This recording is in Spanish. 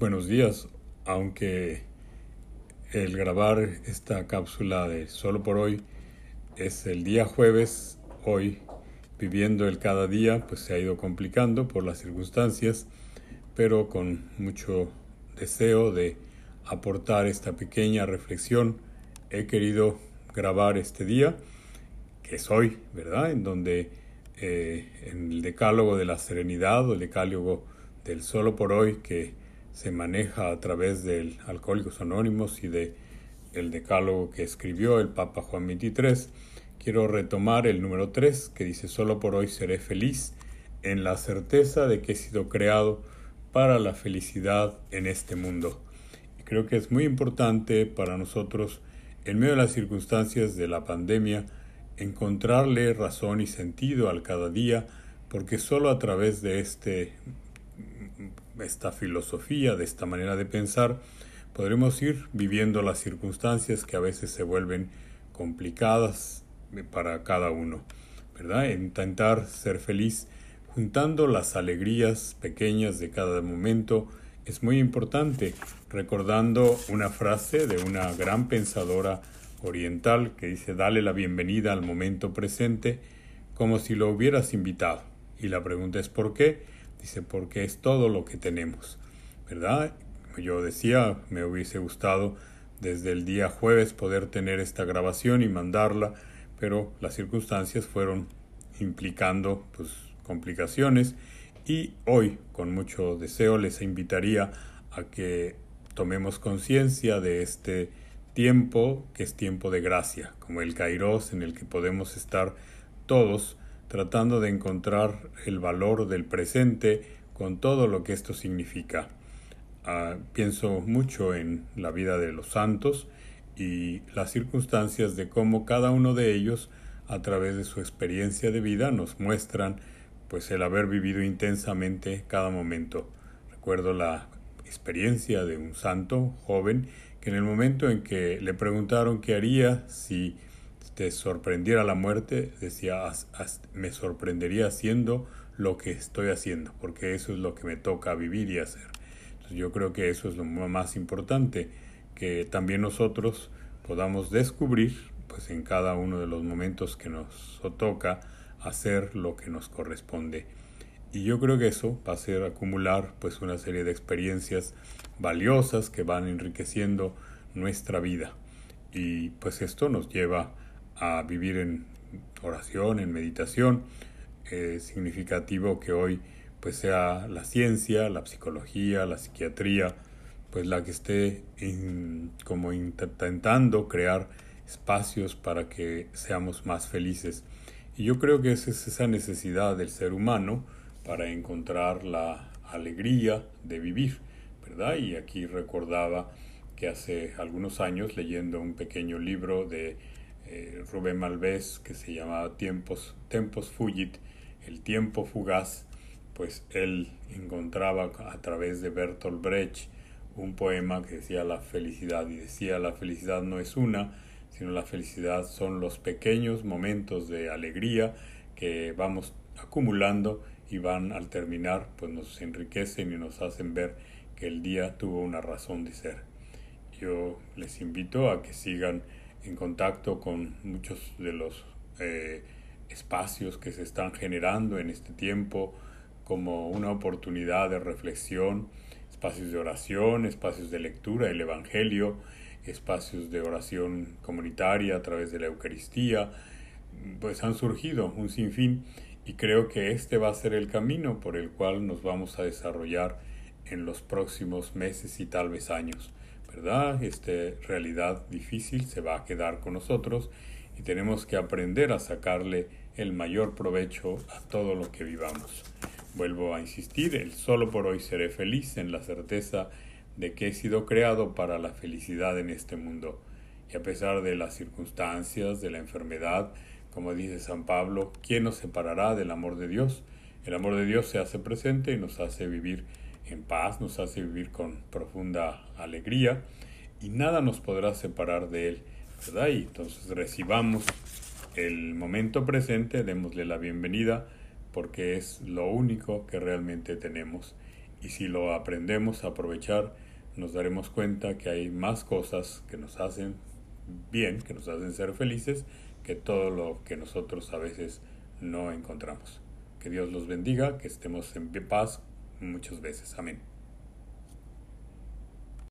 Buenos días, aunque el grabar esta cápsula de solo por hoy es el día jueves, hoy viviendo el cada día, pues se ha ido complicando por las circunstancias, pero con mucho deseo de aportar esta pequeña reflexión, he querido grabar este día, que es hoy, ¿verdad? En donde eh, en el decálogo de la serenidad o el decálogo del solo por hoy que se maneja a través del Alcohólicos Anónimos y de decálogo que escribió el Papa Juan XXIII, quiero retomar el número 3 que dice solo por hoy seré feliz en la certeza de que he sido creado para la felicidad en este mundo. Y creo que es muy importante para nosotros, en medio de las circunstancias de la pandemia, encontrarle razón y sentido al cada día, porque solo a través de este, esta filosofía, de esta manera de pensar, podremos ir viviendo las circunstancias que a veces se vuelven complicadas para cada uno, ¿verdad? Intentar ser feliz juntando las alegrías pequeñas de cada momento es muy importante, recordando una frase de una gran pensadora oriental que dice dale la bienvenida al momento presente como si lo hubieras invitado. Y la pregunta es ¿por qué? Dice porque es todo lo que tenemos, ¿verdad? Yo decía, me hubiese gustado desde el día jueves poder tener esta grabación y mandarla, pero las circunstancias fueron implicando pues complicaciones y hoy con mucho deseo les invitaría a que tomemos conciencia de este tiempo que es tiempo de gracia, como el kairos en el que podemos estar todos tratando de encontrar el valor del presente con todo lo que esto significa. Ah, pienso mucho en la vida de los santos y las circunstancias de cómo cada uno de ellos a través de su experiencia de vida nos muestran pues el haber vivido intensamente cada momento. Recuerdo la experiencia de un santo joven que en el momento en que le preguntaron qué haría si te sorprendiera la muerte, decía, me sorprendería haciendo lo que estoy haciendo, porque eso es lo que me toca vivir y hacer. Yo creo que eso es lo más importante, que también nosotros podamos descubrir, pues en cada uno de los momentos que nos toca, hacer lo que nos corresponde. Y yo creo que eso va a ser acumular pues una serie de experiencias valiosas que van enriqueciendo nuestra vida. Y pues esto nos lleva a vivir en oración, en meditación. Es significativo que hoy pues sea la ciencia, la psicología, la psiquiatría, pues la que esté como intentando crear espacios para que seamos más felices. Y yo creo que esa es esa necesidad del ser humano, para encontrar la alegría de vivir, ¿verdad? Y aquí recordaba que hace algunos años leyendo un pequeño libro de eh, Rubén Malvés que se llamaba Tiempos, Tempos Fugit, el tiempo fugaz, pues él encontraba a través de Bertolt Brecht un poema que decía la felicidad y decía la felicidad no es una, sino la felicidad son los pequeños momentos de alegría que vamos acumulando y van al terminar pues nos enriquecen y nos hacen ver que el día tuvo una razón de ser. Yo les invito a que sigan en contacto con muchos de los eh, espacios que se están generando en este tiempo como una oportunidad de reflexión, espacios de oración, espacios de lectura del Evangelio, espacios de oración comunitaria a través de la Eucaristía, pues han surgido un sinfín y creo que este va a ser el camino por el cual nos vamos a desarrollar en los próximos meses y tal vez años, ¿verdad? Esta realidad difícil se va a quedar con nosotros y tenemos que aprender a sacarle el mayor provecho a todo lo que vivamos. Vuelvo a insistir, el solo por hoy seré feliz en la certeza de que he sido creado para la felicidad en este mundo. Y a pesar de las circunstancias, de la enfermedad, como dice San Pablo, ¿quién nos separará del amor de Dios? El amor de Dios se hace presente y nos hace vivir en paz, nos hace vivir con profunda alegría y nada nos podrá separar de Él, ¿verdad? Y entonces recibamos el momento presente, démosle la bienvenida porque es lo único que realmente tenemos y si lo aprendemos a aprovechar, nos daremos cuenta que hay más cosas que nos hacen bien, que nos hacen ser felices, que todo lo que nosotros a veces no encontramos. Que Dios los bendiga, que estemos en paz muchas veces. Amén.